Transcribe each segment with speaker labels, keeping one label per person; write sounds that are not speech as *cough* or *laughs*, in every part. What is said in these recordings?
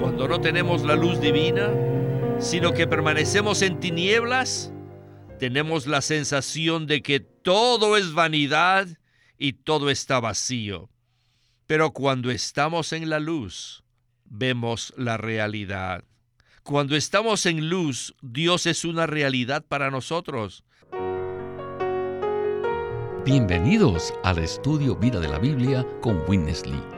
Speaker 1: cuando no tenemos la luz divina, sino que permanecemos en tinieblas, tenemos la sensación de que todo es vanidad y todo está vacío. Pero cuando estamos en la luz, vemos la realidad. Cuando estamos en luz, Dios es una realidad para nosotros.
Speaker 2: Bienvenidos al estudio Vida de la Biblia con Witness Lee.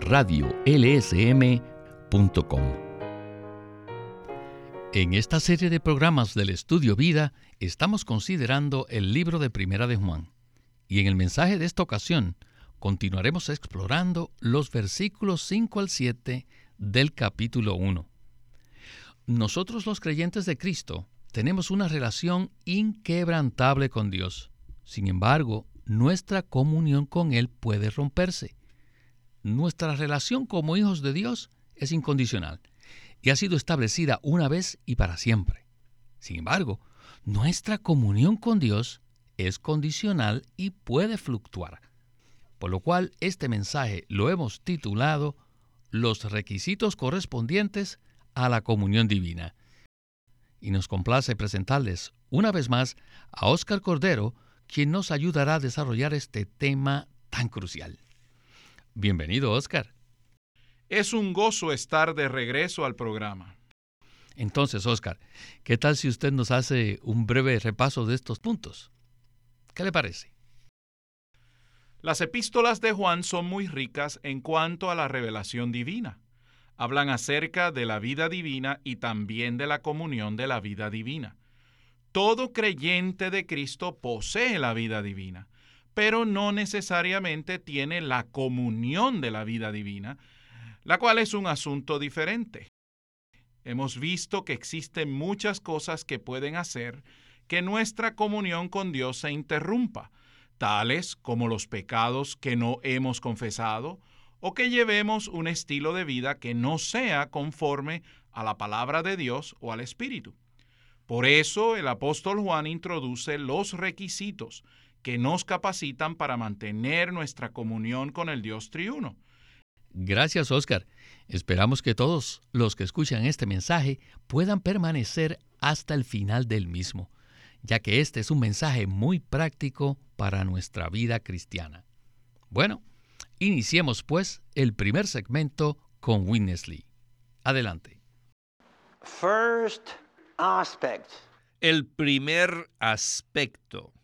Speaker 2: radiolsm.com. En esta serie de programas del Estudio Vida estamos considerando el libro de Primera de Juan. Y en el mensaje de esta ocasión continuaremos explorando los versículos 5 al 7 del capítulo 1. Nosotros los creyentes de Cristo tenemos una relación inquebrantable con Dios. Sin embargo, nuestra comunión con Él puede romperse. Nuestra relación como hijos de Dios es incondicional y ha sido establecida una vez y para siempre. Sin embargo, nuestra comunión con Dios es condicional y puede fluctuar. Por lo cual este mensaje lo hemos titulado Los requisitos correspondientes a la comunión divina. Y nos complace presentarles una vez más a Óscar Cordero, quien nos ayudará a desarrollar este tema tan crucial. Bienvenido, Oscar.
Speaker 3: Es un gozo estar de regreso al programa.
Speaker 2: Entonces, Oscar, ¿qué tal si usted nos hace un breve repaso de estos puntos? ¿Qué le parece?
Speaker 3: Las epístolas de Juan son muy ricas en cuanto a la revelación divina. Hablan acerca de la vida divina y también de la comunión de la vida divina. Todo creyente de Cristo posee la vida divina, pero no necesariamente tiene la comunión de la vida divina, la cual es un asunto diferente. Hemos visto que existen muchas cosas que pueden hacer que nuestra comunión con Dios se interrumpa, tales como los pecados que no hemos confesado o que llevemos un estilo de vida que no sea conforme a la palabra de Dios o al Espíritu. Por eso el apóstol Juan introduce los requisitos que nos capacitan para mantener nuestra comunión con el Dios triuno.
Speaker 2: Gracias, Oscar. Esperamos que todos los que escuchan este mensaje puedan permanecer hasta el final del mismo, ya que este es un mensaje muy práctico para nuestra vida cristiana. Bueno, iniciemos pues el primer segmento con Winnesley. Adelante.
Speaker 1: First el primer aspecto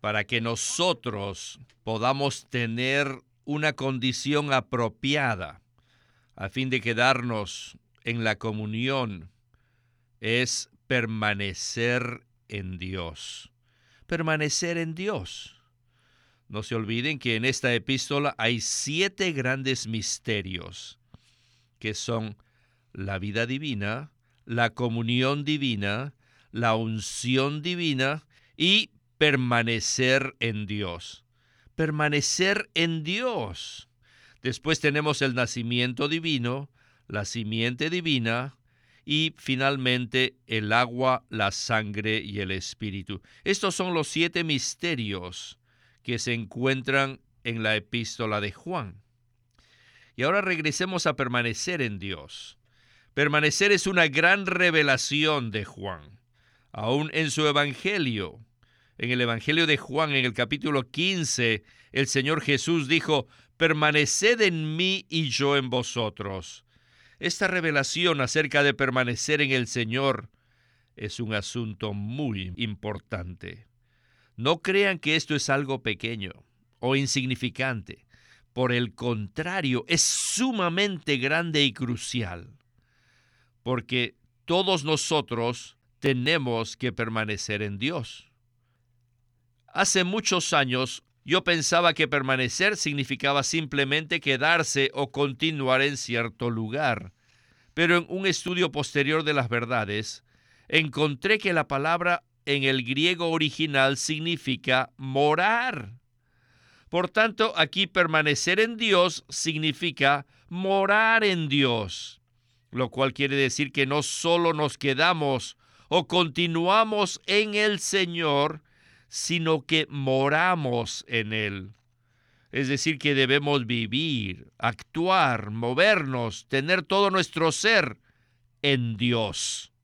Speaker 1: para que nosotros podamos tener una condición apropiada a fin de quedarnos en la comunión es permanecer en Dios. Permanecer en Dios. No se olviden que en esta epístola hay siete grandes misterios que son la vida divina, la comunión divina, la unción divina y permanecer en Dios. Permanecer en Dios. Después tenemos el nacimiento divino, la simiente divina y finalmente el agua, la sangre y el espíritu. Estos son los siete misterios que se encuentran en la epístola de Juan. Y ahora regresemos a permanecer en Dios. Permanecer es una gran revelación de Juan. Aún en su Evangelio, en el Evangelio de Juan, en el capítulo 15, el Señor Jesús dijo, permaneced en mí y yo en vosotros. Esta revelación acerca de permanecer en el Señor es un asunto muy importante. No crean que esto es algo pequeño o insignificante. Por el contrario, es sumamente grande y crucial porque todos nosotros tenemos que permanecer en Dios. Hace muchos años yo pensaba que permanecer significaba simplemente quedarse o continuar en cierto lugar. pero en un estudio posterior de las verdades, encontré que la palabra en el griego original significa morar. Por tanto, aquí permanecer en Dios significa morar en Dios, lo cual quiere decir que no solo nos quedamos o continuamos en el Señor, sino que moramos en Él. Es decir, que debemos vivir, actuar, movernos, tener todo nuestro ser en Dios.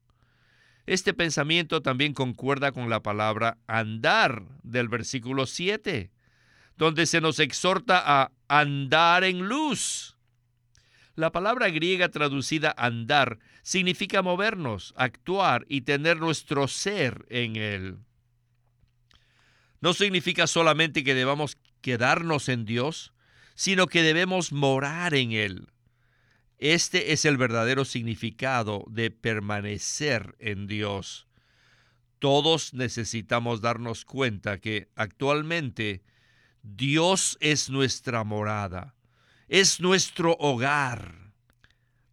Speaker 1: Este pensamiento también concuerda con la palabra andar del versículo 7 donde se nos exhorta a andar en luz. La palabra griega traducida andar significa movernos, actuar y tener nuestro ser en él. No significa solamente que debamos quedarnos en Dios, sino que debemos morar en Él. Este es el verdadero significado de permanecer en Dios. Todos necesitamos darnos cuenta que actualmente Dios es nuestra morada, es nuestro hogar.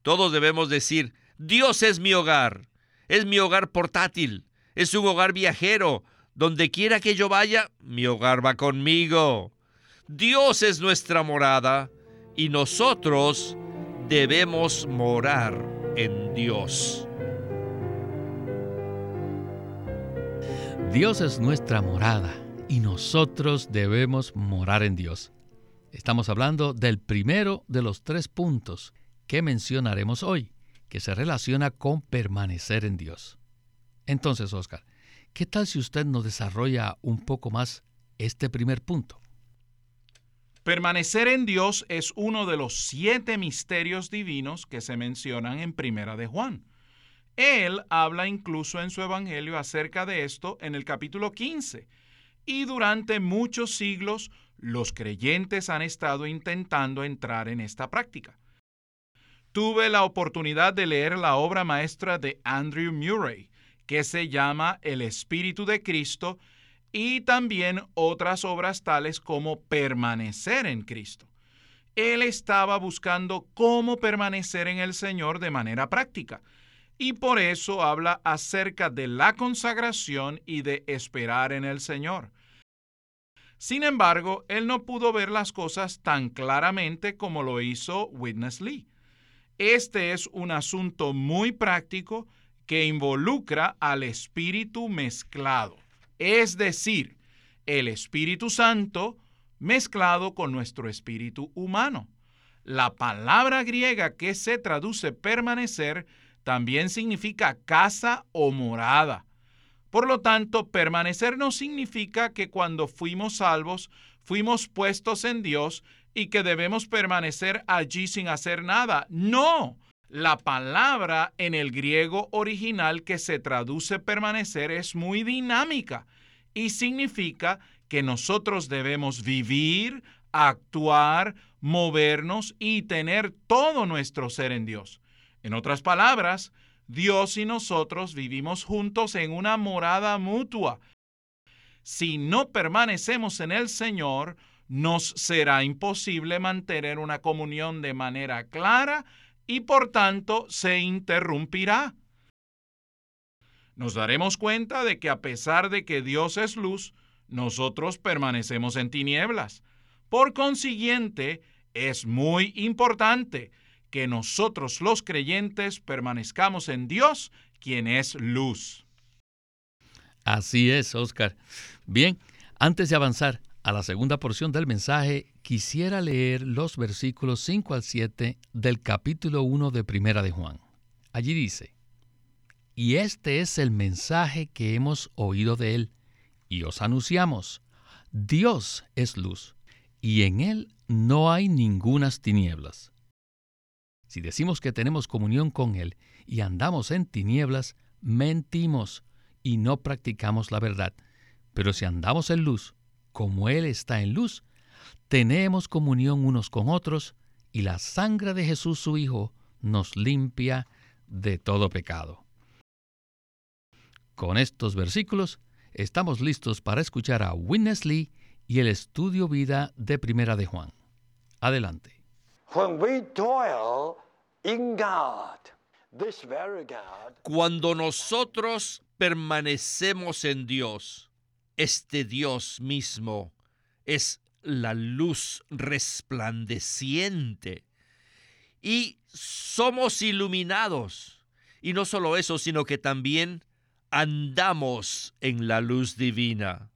Speaker 1: Todos debemos decir, Dios es mi hogar, es mi hogar portátil, es un hogar viajero. Donde quiera que yo vaya, mi hogar va conmigo. Dios es nuestra morada y nosotros debemos morar en Dios.
Speaker 2: Dios es nuestra morada y nosotros debemos morar en Dios. Estamos hablando del primero de los tres puntos que mencionaremos hoy, que se relaciona con permanecer en Dios. Entonces, Oscar, ¿qué tal si usted nos desarrolla un poco más este primer punto?
Speaker 3: Permanecer en Dios es uno de los siete misterios divinos que se mencionan en Primera de Juan. Él habla incluso en su Evangelio acerca de esto en el capítulo 15 y durante muchos siglos los creyentes han estado intentando entrar en esta práctica. Tuve la oportunidad de leer la obra maestra de Andrew Murray, que se llama El Espíritu de Cristo, y también otras obras tales como Permanecer en Cristo. Él estaba buscando cómo permanecer en el Señor de manera práctica, y por eso habla acerca de la consagración y de esperar en el Señor. Sin embargo, él no pudo ver las cosas tan claramente como lo hizo Witness Lee. Este es un asunto muy práctico que involucra al Espíritu mezclado, es decir, el Espíritu Santo mezclado con nuestro espíritu humano. La palabra griega que se traduce permanecer también significa casa o morada. Por lo tanto, permanecer no significa que cuando fuimos salvos, fuimos puestos en Dios y que debemos permanecer allí sin hacer nada. No, la palabra en el griego original que se traduce permanecer es muy dinámica y significa que nosotros debemos vivir, actuar, movernos y tener todo nuestro ser en Dios. En otras palabras, Dios y nosotros vivimos juntos en una morada mutua. Si no permanecemos en el Señor, nos será imposible mantener una comunión de manera clara y por tanto se interrumpirá. Nos daremos cuenta de que a pesar de que Dios es luz, nosotros permanecemos en tinieblas. Por consiguiente, es muy importante que nosotros los creyentes permanezcamos en Dios, quien es luz.
Speaker 2: Así es, Oscar. Bien, antes de avanzar a la segunda porción del mensaje, quisiera leer los versículos 5 al 7 del capítulo 1 de Primera de Juan. Allí dice, Y este es el mensaje que hemos oído de él, y os anunciamos, Dios es luz, y en él no hay ningunas tinieblas. Si decimos que tenemos comunión con Él y andamos en tinieblas, mentimos y no practicamos la verdad. Pero si andamos en luz, como Él está en luz, tenemos comunión unos con otros y la sangre de Jesús su Hijo nos limpia de todo pecado. Con estos versículos estamos listos para escuchar a Witness Lee y el estudio vida de Primera de Juan. Adelante.
Speaker 1: Cuando nosotros permanecemos en Dios, este Dios mismo es la luz resplandeciente y somos iluminados. Y no solo eso, sino que también andamos en la luz divina.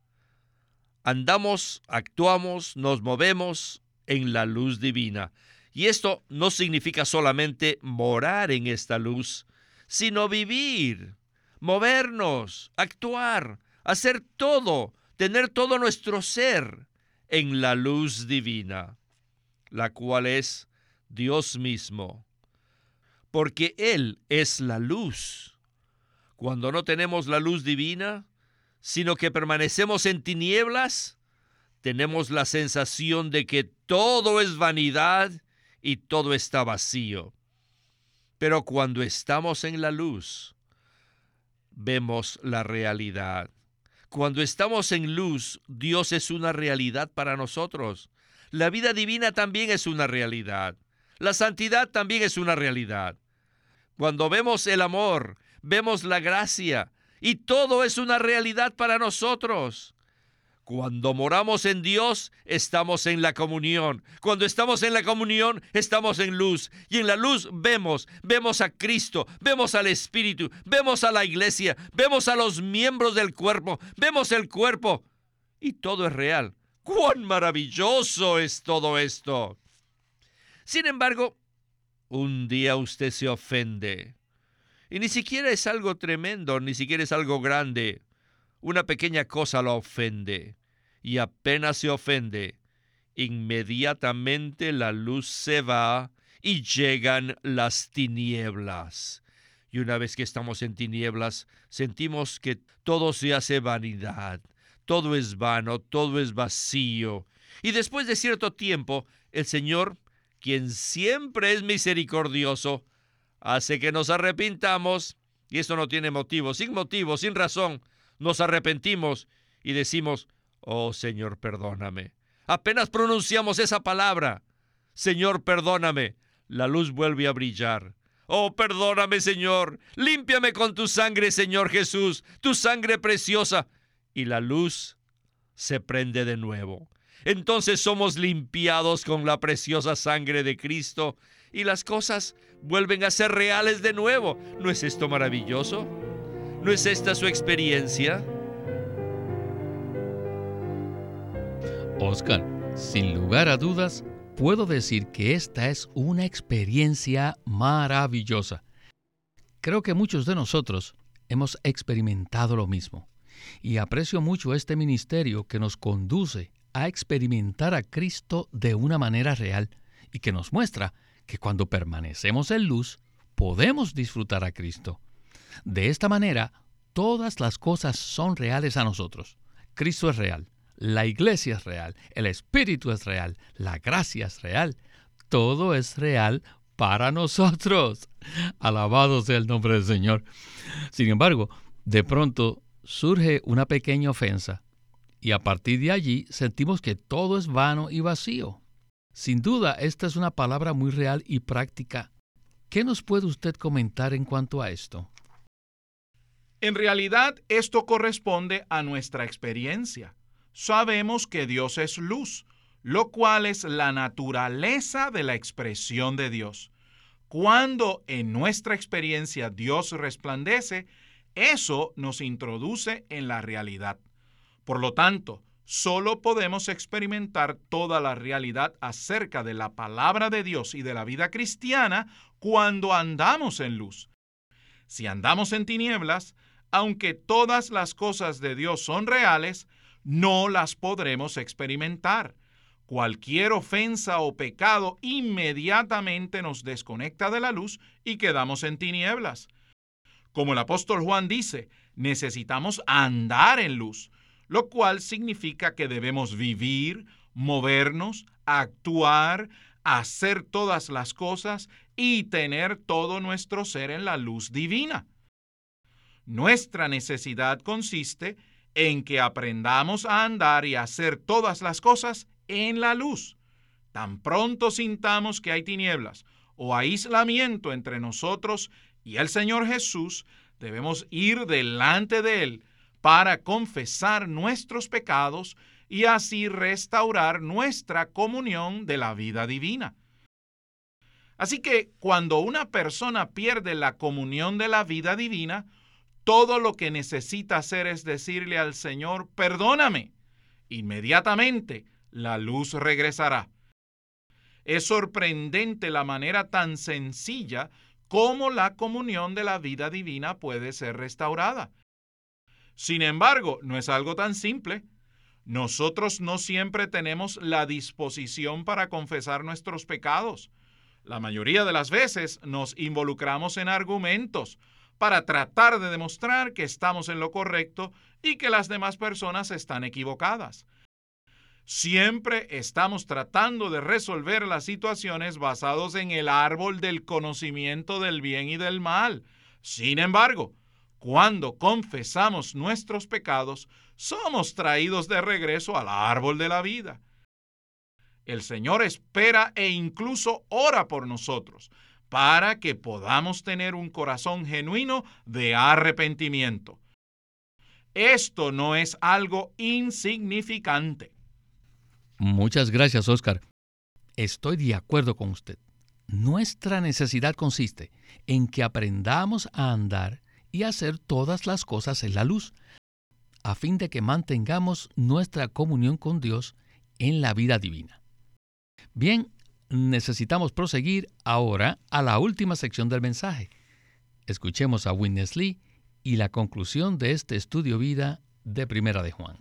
Speaker 1: Andamos, actuamos, nos movemos en la luz divina. Y esto no significa solamente morar en esta luz, sino vivir, movernos, actuar, hacer todo, tener todo nuestro ser en la luz divina, la cual es Dios mismo, porque Él es la luz. Cuando no tenemos la luz divina, sino que permanecemos en tinieblas, tenemos la sensación de que todo es vanidad y todo está vacío. Pero cuando estamos en la luz, vemos la realidad. Cuando estamos en luz, Dios es una realidad para nosotros. La vida divina también es una realidad. La santidad también es una realidad. Cuando vemos el amor, vemos la gracia, y todo es una realidad para nosotros. Cuando moramos en Dios, estamos en la comunión. Cuando estamos en la comunión, estamos en luz. Y en la luz vemos, vemos a Cristo, vemos al Espíritu, vemos a la iglesia, vemos a los miembros del cuerpo, vemos el cuerpo. Y todo es real. ¡Cuán maravilloso es todo esto! Sin embargo, un día usted se ofende. Y ni siquiera es algo tremendo, ni siquiera es algo grande. Una pequeña cosa lo ofende y apenas se ofende, inmediatamente la luz se va y llegan las tinieblas. Y una vez que estamos en tinieblas, sentimos que todo se hace vanidad, todo es vano, todo es vacío. Y después de cierto tiempo, el Señor, quien siempre es misericordioso, hace que nos arrepintamos, y esto no tiene motivo, sin motivo, sin razón, nos arrepentimos y decimos, Oh Señor, perdóname. Apenas pronunciamos esa palabra. Señor, perdóname. La luz vuelve a brillar. Oh, perdóname, Señor. Límpiame con tu sangre, Señor Jesús, tu sangre preciosa. Y la luz se prende de nuevo. Entonces somos limpiados con la preciosa sangre de Cristo y las cosas vuelven a ser reales de nuevo. ¿No es esto maravilloso? ¿No es esta su experiencia?
Speaker 2: Oscar, sin lugar a dudas, puedo decir que esta es una experiencia maravillosa. Creo que muchos de nosotros hemos experimentado lo mismo y aprecio mucho este ministerio que nos conduce a experimentar a Cristo de una manera real y que nos muestra que cuando permanecemos en luz podemos disfrutar a Cristo. De esta manera, todas las cosas son reales a nosotros. Cristo es real la iglesia es real, el Espíritu es real, la gracia es real, todo es real para nosotros. *laughs* Alabado sea el nombre del Señor. Sin embargo, de pronto surge una pequeña ofensa y a partir de allí sentimos que todo es vano y vacío. Sin duda, esta es una palabra muy real y práctica. ¿Qué nos puede usted comentar en cuanto a esto?
Speaker 3: En realidad, esto corresponde a nuestra experiencia sabemos que Dios es luz, lo cual es la naturaleza de la expresión de Dios. Cuando en nuestra experiencia Dios resplandece, eso nos introduce en la realidad. Por lo tanto, solo podemos experimentar toda la realidad acerca de la palabra de Dios y de la vida cristiana cuando andamos en luz. Si andamos en tinieblas, aunque todas las cosas de Dios son reales, no las podremos experimentar. Cualquier ofensa o pecado inmediatamente nos desconecta de la luz y quedamos en tinieblas. Como el apóstol Juan dice, necesitamos andar en luz, lo cual significa que debemos vivir, movernos, actuar, hacer todas las cosas y tener todo nuestro ser en la luz divina. Nuestra necesidad consiste en que aprendamos a andar y a hacer todas las cosas en la luz. Tan pronto sintamos que hay tinieblas o aislamiento entre nosotros y el Señor Jesús, debemos ir delante de Él para confesar nuestros pecados y así restaurar nuestra comunión de la vida divina. Así que cuando una persona pierde la comunión de la vida divina, todo lo que necesita hacer es decirle al Señor, perdóname. Inmediatamente la luz regresará. Es sorprendente la manera tan sencilla como la comunión de la vida divina puede ser restaurada. Sin embargo, no es algo tan simple. Nosotros no siempre tenemos la disposición para confesar nuestros pecados. La mayoría de las veces nos involucramos en argumentos para tratar de demostrar que estamos en lo correcto y que las demás personas están equivocadas. Siempre estamos tratando de resolver las situaciones basados en el árbol del conocimiento del bien y del mal. Sin embargo, cuando confesamos nuestros pecados, somos traídos de regreso al árbol de la vida. El Señor espera e incluso ora por nosotros para que podamos tener un corazón genuino de arrepentimiento. Esto no es algo insignificante.
Speaker 2: Muchas gracias, Oscar. Estoy de acuerdo con usted. Nuestra necesidad consiste en que aprendamos a andar y hacer todas las cosas en la luz, a fin de que mantengamos nuestra comunión con Dios en la vida divina. Bien, necesitamos proseguir ahora a la última sección del mensaje. Escuchemos a Witness Lee y la conclusión de este estudio vida de Primera de Juan.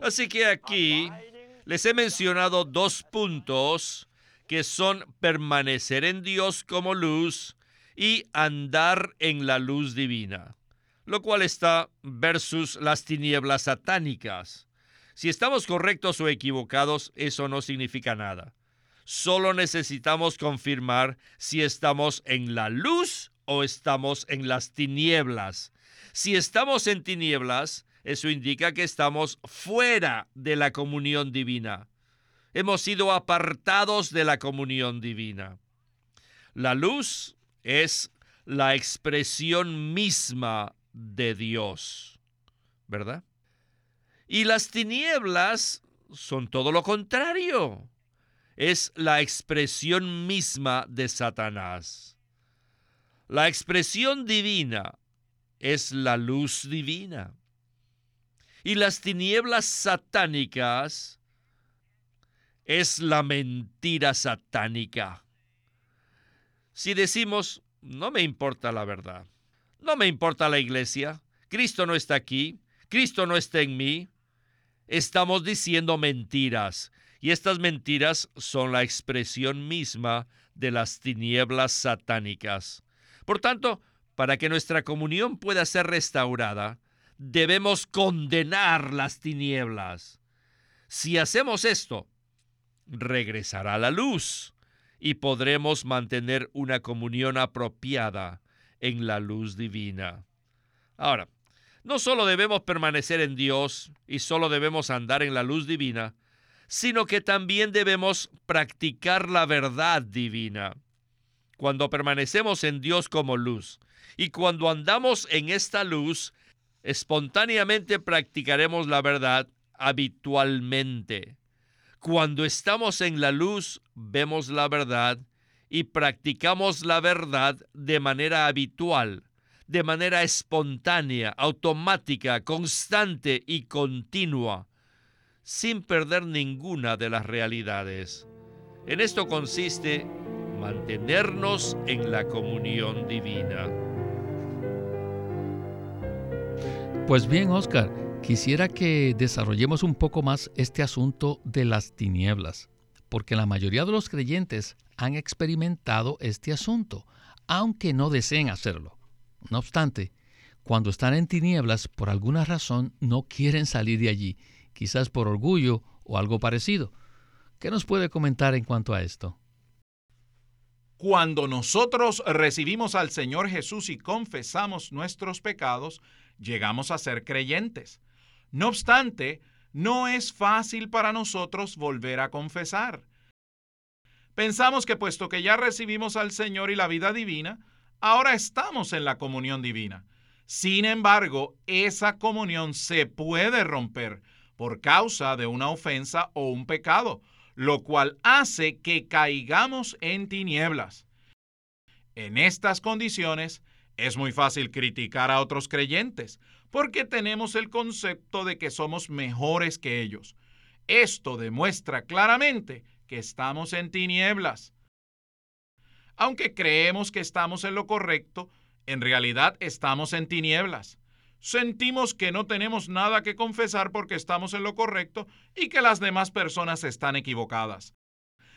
Speaker 1: Así que aquí les he mencionado dos puntos que son permanecer en Dios como luz y andar en la luz divina, lo cual está versus las tinieblas satánicas. Si estamos correctos o equivocados, eso no significa nada. Solo necesitamos confirmar si estamos en la luz o estamos en las tinieblas. Si estamos en tinieblas, eso indica que estamos fuera de la comunión divina hemos sido apartados de la comunión divina. La luz es la expresión misma de Dios, ¿verdad? Y las tinieblas son todo lo contrario. Es la expresión misma de Satanás. La expresión divina es la luz divina. Y las tinieblas satánicas es la mentira satánica. Si decimos, no me importa la verdad, no me importa la iglesia, Cristo no está aquí, Cristo no está en mí, estamos diciendo mentiras. Y estas mentiras son la expresión misma de las tinieblas satánicas. Por tanto, para que nuestra comunión pueda ser restaurada, debemos condenar las tinieblas. Si hacemos esto, regresará la luz y podremos mantener una comunión apropiada en la luz divina. Ahora, no solo debemos permanecer en Dios y solo debemos andar en la luz divina, sino que también debemos practicar la verdad divina. Cuando permanecemos en Dios como luz y cuando andamos en esta luz, espontáneamente practicaremos la verdad habitualmente. Cuando estamos en la luz, vemos la verdad y practicamos la verdad de manera habitual, de manera espontánea, automática, constante y continua, sin perder ninguna de las realidades. En esto consiste mantenernos en la comunión divina.
Speaker 2: Pues bien, Oscar, Quisiera que desarrollemos un poco más este asunto de las tinieblas, porque la mayoría de los creyentes han experimentado este asunto, aunque no deseen hacerlo. No obstante, cuando están en tinieblas, por alguna razón no quieren salir de allí, quizás por orgullo o algo parecido. ¿Qué nos puede comentar en cuanto a esto?
Speaker 3: Cuando nosotros recibimos al Señor Jesús y confesamos nuestros pecados, llegamos a ser creyentes. No obstante, no es fácil para nosotros volver a confesar. Pensamos que puesto que ya recibimos al Señor y la vida divina, ahora estamos en la comunión divina. Sin embargo, esa comunión se puede romper por causa de una ofensa o un pecado, lo cual hace que caigamos en tinieblas. En estas condiciones, es muy fácil criticar a otros creyentes, porque tenemos el concepto de que somos mejores que ellos. Esto demuestra claramente que estamos en tinieblas. Aunque creemos que estamos en lo correcto, en realidad estamos en tinieblas. Sentimos que no tenemos nada que confesar porque estamos en lo correcto y que las demás personas están equivocadas.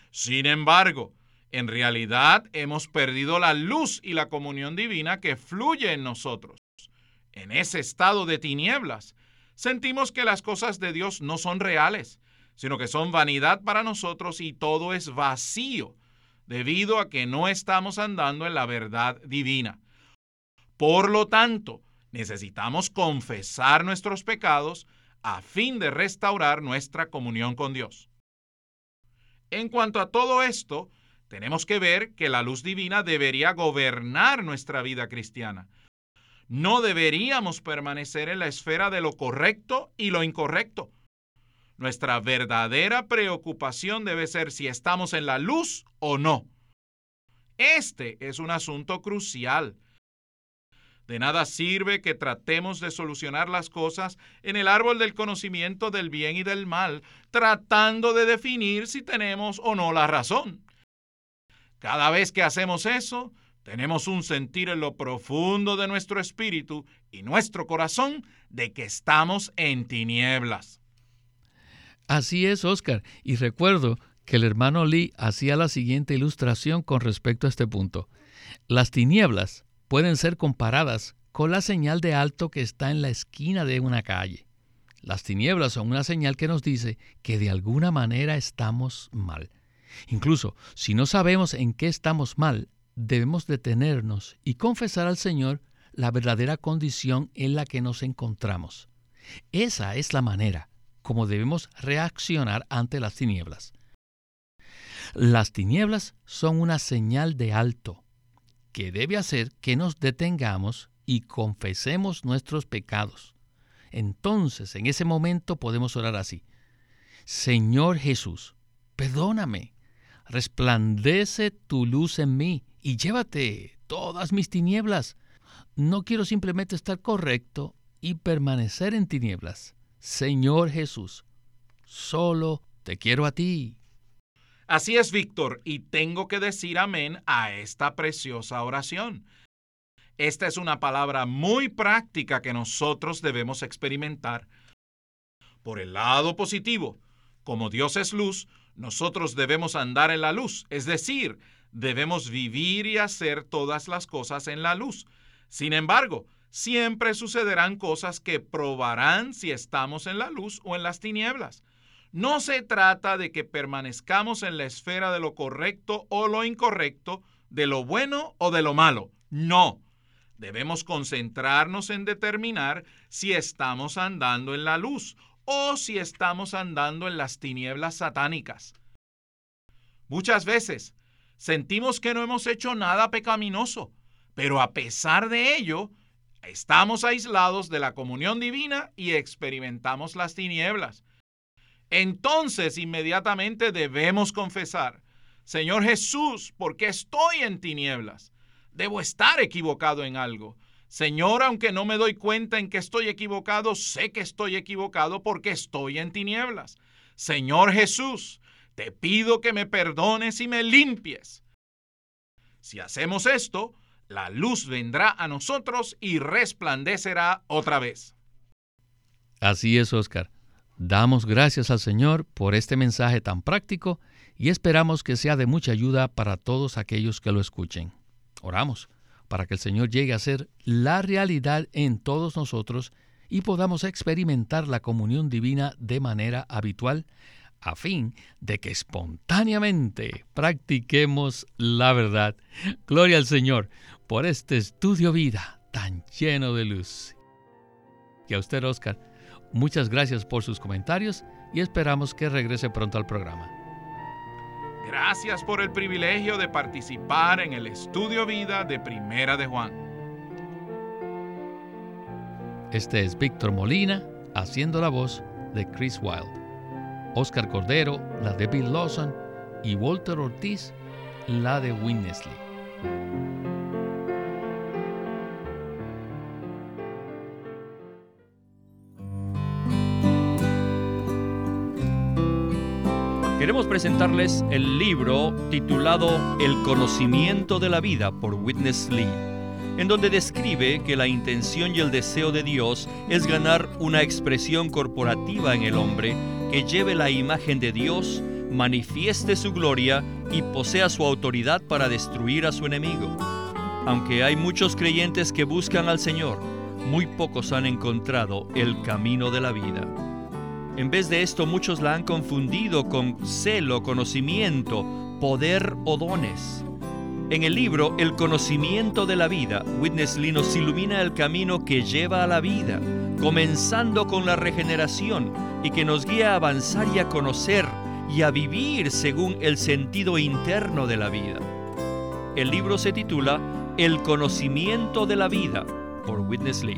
Speaker 3: Sin embargo, en realidad hemos perdido la luz y la comunión divina que fluye en nosotros. En ese estado de tinieblas, sentimos que las cosas de Dios no son reales sino que son vanidad para nosotros y todo es vacío, debido a que no estamos andando en la verdad divina. Por lo tanto, necesitamos confesar nuestros pecados a fin de restaurar nuestra comunión con Dios. En cuanto a todo esto, tenemos que ver que la luz divina debería gobernar nuestra vida cristiana. No deberíamos permanecer en la esfera de lo correcto y lo incorrecto, nuestra verdadera preocupación debe ser si estamos en la luz o no. Este es un asunto crucial. De nada sirve que tratemos de solucionar las cosas en el árbol del conocimiento del bien y del mal, tratando de definir si tenemos o no la razón. Cada vez que hacemos eso, tenemos un sentir en lo profundo de nuestro espíritu y nuestro corazón de que estamos en tinieblas.
Speaker 2: Así es, Oscar. Y recuerdo que el hermano Lee hacía la siguiente ilustración con respecto a este punto. Las tinieblas pueden ser comparadas con la señal de alto que está en la esquina de una calle. Las tinieblas son una señal que nos dice que de alguna manera estamos mal. Incluso si no sabemos en qué estamos mal, debemos detenernos y confesar al Señor la verdadera condición en la que nos encontramos. Esa es la manera cómo debemos reaccionar ante las tinieblas. Las tinieblas son una señal de alto que debe hacer que nos detengamos y confesemos nuestros pecados. Entonces, en ese momento podemos orar así. Señor Jesús, perdóname, resplandece tu luz en mí y llévate todas mis tinieblas. No quiero simplemente estar correcto y permanecer en tinieblas. Señor Jesús, solo te quiero a ti.
Speaker 3: Así es, Víctor, y tengo que decir amén a esta preciosa oración. Esta es una palabra muy práctica que nosotros debemos experimentar. Por el lado positivo, como Dios es luz, nosotros debemos andar en la luz, es decir, debemos vivir y hacer todas las cosas en la luz. Sin embargo, siempre sucederán cosas que probarán si estamos en la luz o en las tinieblas. No se trata de que permanezcamos en la esfera de lo correcto o lo incorrecto, de lo bueno o de lo malo. No. Debemos concentrarnos en determinar si estamos andando en la luz o si estamos andando en las tinieblas satánicas. Muchas veces sentimos que no hemos hecho nada pecaminoso, pero a pesar de ello, Estamos aislados de la comunión divina y experimentamos las tinieblas. Entonces inmediatamente debemos confesar, Señor Jesús, ¿por qué estoy en tinieblas? Debo estar equivocado en algo. Señor, aunque no me doy cuenta en que estoy equivocado, sé que estoy equivocado porque estoy en tinieblas. Señor Jesús, te pido que me perdones y me limpies. Si hacemos esto, la luz vendrá a nosotros y resplandecerá otra vez.
Speaker 2: Así es, Oscar. Damos gracias al Señor por este mensaje tan práctico y esperamos que sea de mucha ayuda para todos aquellos que lo escuchen. Oramos para que el Señor llegue a ser la realidad en todos nosotros y podamos experimentar la comunión divina de manera habitual, a fin de que espontáneamente practiquemos la verdad. Gloria al Señor por este estudio vida tan lleno de luz. Y a usted, Oscar, muchas gracias por sus comentarios y esperamos que regrese pronto al programa.
Speaker 3: Gracias por el privilegio de participar en el estudio vida de Primera de Juan.
Speaker 2: Este es Víctor Molina haciendo la voz de Chris Wilde. Oscar Cordero, la de Bill Lawson y Walter Ortiz, la de Winnesley.
Speaker 4: Queremos presentarles el libro titulado El conocimiento de la vida por Witness Lee, en donde describe que la intención y el deseo de Dios es ganar una expresión corporativa en el hombre que lleve la imagen de Dios, manifieste su gloria y posea su autoridad para destruir a su enemigo. Aunque hay muchos creyentes que buscan al Señor, muy pocos han encontrado el camino de la vida. En vez de esto, muchos la han confundido con celo, conocimiento, poder o dones. En el libro El conocimiento de la vida, Witness Lee nos ilumina el camino que lleva a la vida, comenzando con la regeneración y que nos guía a avanzar y a conocer y a vivir según el sentido interno de la vida. El libro se titula El conocimiento de la vida por Witness Lee.